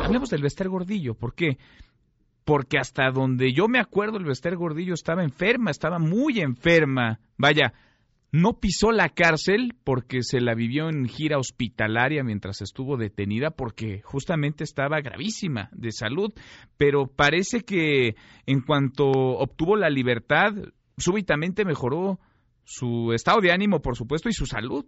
Hablemos del Bester Gordillo, ¿por qué? Porque hasta donde yo me acuerdo, el Bester Gordillo estaba enferma, estaba muy enferma. Vaya, no pisó la cárcel porque se la vivió en gira hospitalaria mientras estuvo detenida porque justamente estaba gravísima de salud, pero parece que en cuanto obtuvo la libertad, súbitamente mejoró su estado de ánimo, por supuesto, y su salud.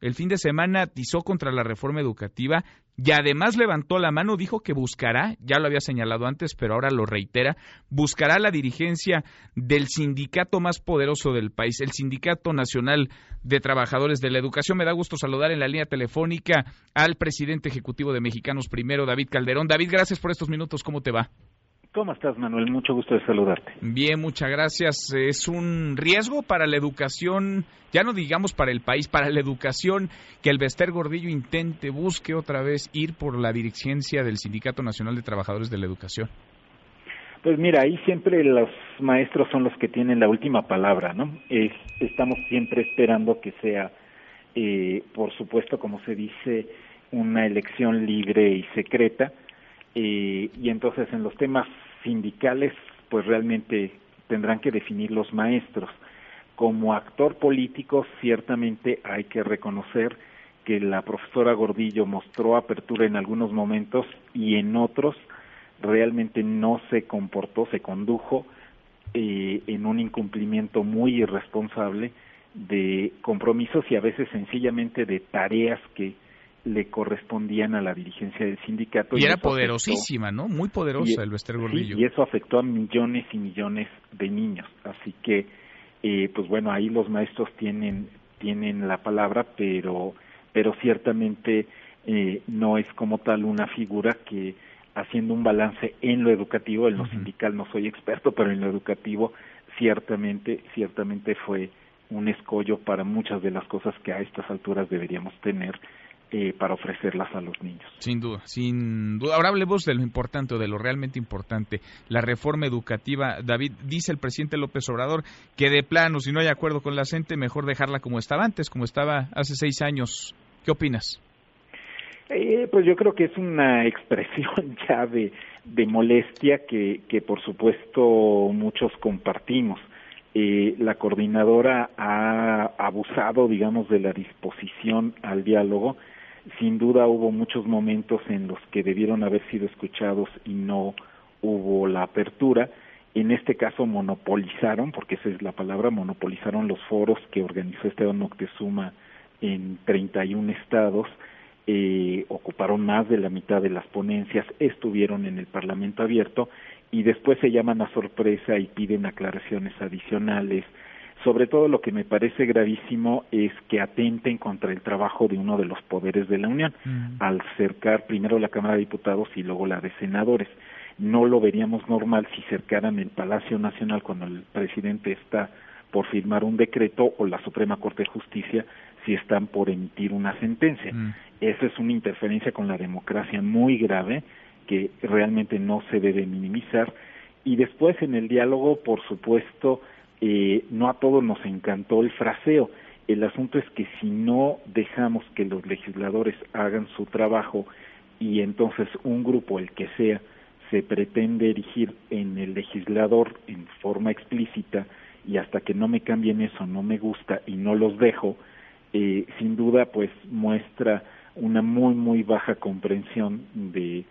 El fin de semana atizó contra la reforma educativa y además levantó la mano, dijo que buscará, ya lo había señalado antes, pero ahora lo reitera, buscará la dirigencia del sindicato más poderoso del país, el Sindicato Nacional de Trabajadores de la Educación. Me da gusto saludar en la línea telefónica al presidente ejecutivo de Mexicanos Primero, David Calderón. David, gracias por estos minutos. ¿Cómo te va? ¿Cómo estás, Manuel? Mucho gusto de saludarte. Bien, muchas gracias. Es un riesgo para la educación, ya no digamos para el país, para la educación, que el Bester Gordillo intente, busque otra vez ir por la dirigencia del Sindicato Nacional de Trabajadores de la Educación. Pues mira, ahí siempre los maestros son los que tienen la última palabra, ¿no? estamos siempre esperando que sea, eh, por supuesto, como se dice, una elección libre y secreta. Eh, y entonces en los temas sindicales pues realmente tendrán que definir los maestros. Como actor político ciertamente hay que reconocer que la profesora Gordillo mostró apertura en algunos momentos y en otros realmente no se comportó, se condujo eh, en un incumplimiento muy irresponsable de compromisos y a veces sencillamente de tareas que le correspondían a la dirigencia del sindicato. Y, era poderosísima, ¿no? Muy poderosa el Bester Gordillo. y eso afectó a millones y millones de niños. Así que, eh, pues bueno, ahí los maestros tienen, tienen la palabra, pero, pero ciertamente eh, no es como tal una figura que haciendo un balance en lo educativo, en lo sindical no soy experto, pero en lo educativo ciertamente, ciertamente fue un escollo para muchas de las cosas que a estas alturas deberíamos tener eh, para ofrecerlas a los niños. Sin duda, sin duda. Ahora hablemos de lo importante o de lo realmente importante, la reforma educativa. David, dice el presidente López Obrador que de plano, si no hay acuerdo con la gente, mejor dejarla como estaba antes, como estaba hace seis años. ¿Qué opinas? Eh, pues yo creo que es una expresión ya de, de molestia que, que por supuesto muchos compartimos. Eh, la coordinadora ha abusado, digamos, de la disposición al diálogo sin duda hubo muchos momentos en los que debieron haber sido escuchados y no hubo la apertura. En este caso monopolizaron, porque esa es la palabra, monopolizaron los foros que organizó Esteban Moctezuma en 31 estados, eh, ocuparon más de la mitad de las ponencias, estuvieron en el Parlamento abierto y después se llaman a sorpresa y piden aclaraciones adicionales, sobre todo lo que me parece gravísimo es que atenten contra el trabajo de uno de los poderes de la Unión, mm. al cercar primero la Cámara de Diputados y luego la de Senadores. No lo veríamos normal si cercaran el Palacio Nacional cuando el presidente está por firmar un decreto o la Suprema Corte de Justicia si están por emitir una sentencia. Mm. Esa es una interferencia con la democracia muy grave que realmente no se debe minimizar. Y después en el diálogo, por supuesto, eh, no a todos nos encantó el fraseo. El asunto es que si no dejamos que los legisladores hagan su trabajo y entonces un grupo, el que sea, se pretende erigir en el legislador en forma explícita y hasta que no me cambien eso no me gusta y no los dejo, eh, sin duda pues muestra una muy muy baja comprensión de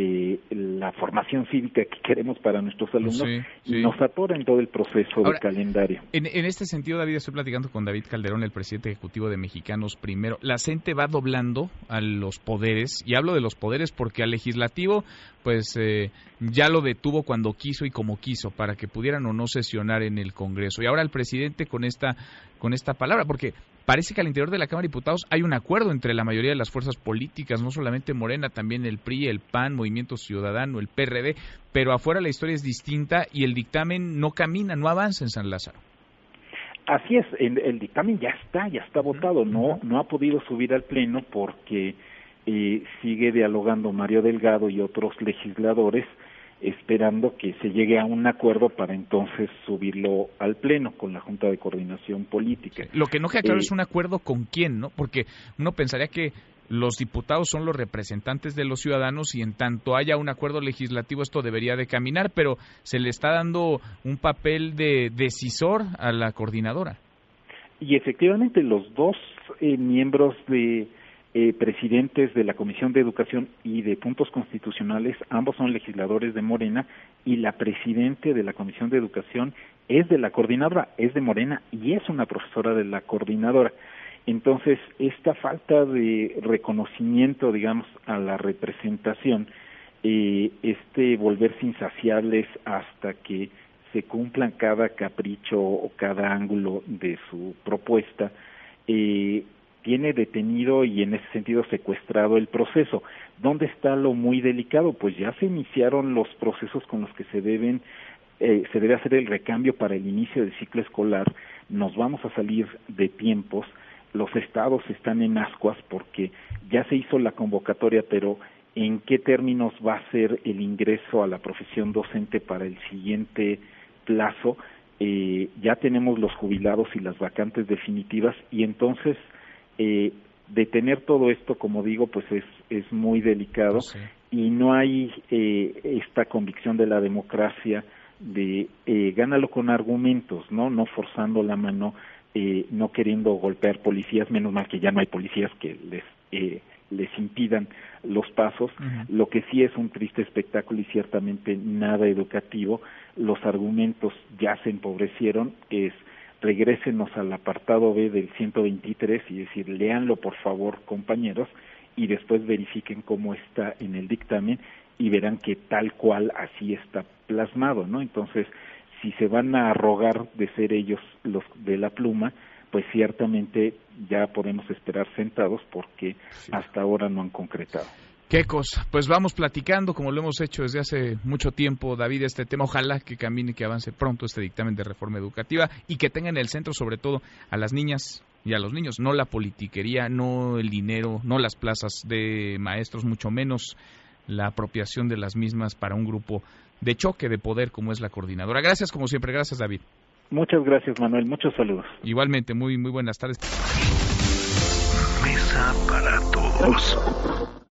eh, la formación cívica que queremos para nuestros alumnos nos atora en todo el proceso de calendario. En, en, este sentido, David, estoy platicando con David Calderón, el presidente ejecutivo de Mexicanos Primero. La gente va doblando a los poderes, y hablo de los poderes porque al legislativo, pues eh, ya lo detuvo cuando quiso y como quiso, para que pudieran o no sesionar en el Congreso. Y ahora el presidente con esta, con esta palabra, porque parece que al interior de la Cámara de Diputados hay un acuerdo entre la mayoría de las fuerzas políticas, no solamente Morena, también el PRI, el PAN, Movimiento Ciudadano, el PRD, pero afuera la historia es distinta y el dictamen no camina, no avanza en San Lázaro. Así es, el, dictamen ya está, ya está votado, no, no ha podido subir al Pleno porque eh, sigue dialogando Mario Delgado y otros legisladores esperando que se llegue a un acuerdo para entonces subirlo al Pleno con la Junta de Coordinación Política. Lo que no queda claro eh, es un acuerdo con quién, ¿no? Porque uno pensaría que los diputados son los representantes de los ciudadanos y en tanto haya un acuerdo legislativo esto debería de caminar, pero se le está dando un papel de decisor a la coordinadora. Y efectivamente los dos eh, miembros de eh, presidentes de la Comisión de Educación y de Puntos Constitucionales, ambos son legisladores de Morena, y la presidente de la Comisión de Educación es de la coordinadora, es de Morena y es una profesora de la coordinadora. Entonces, esta falta de reconocimiento, digamos, a la representación, eh, este volverse insaciables hasta que se cumplan cada capricho o cada ángulo de su propuesta, eh, tiene detenido y en ese sentido secuestrado el proceso. ¿Dónde está lo muy delicado? Pues ya se iniciaron los procesos con los que se deben eh, se debe hacer el recambio para el inicio del ciclo escolar. Nos vamos a salir de tiempos. Los estados están en ascuas porque ya se hizo la convocatoria, pero en qué términos va a ser el ingreso a la profesión docente para el siguiente plazo. Eh, ya tenemos los jubilados y las vacantes definitivas y entonces eh, detener todo esto, como digo, pues es, es muy delicado y no hay eh, esta convicción de la democracia de eh, gánalo con argumentos, no, no forzando la mano, eh, no queriendo golpear policías, menos mal que ya no hay policías que les eh, les impidan los pasos. Lo que sí es un triste espectáculo y ciertamente nada educativo. Los argumentos ya se empobrecieron. Es regrésenos al apartado B del 123 y decir, léanlo por favor, compañeros, y después verifiquen cómo está en el dictamen y verán que tal cual así está plasmado, ¿no? Entonces, si se van a arrogar de ser ellos los de la pluma, pues ciertamente ya podemos esperar sentados porque hasta ahora no han concretado. Qué cosa. Pues vamos platicando, como lo hemos hecho desde hace mucho tiempo, David, este tema. Ojalá que camine, que avance pronto este dictamen de reforma educativa y que tenga en el centro, sobre todo, a las niñas y a los niños. No la politiquería, no el dinero, no las plazas de maestros, mucho menos la apropiación de las mismas para un grupo de choque de poder como es la coordinadora. Gracias, como siempre. Gracias, David. Muchas gracias, Manuel. Muchos saludos. Igualmente, muy, muy buenas tardes. Mesa para todos.